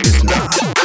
is not.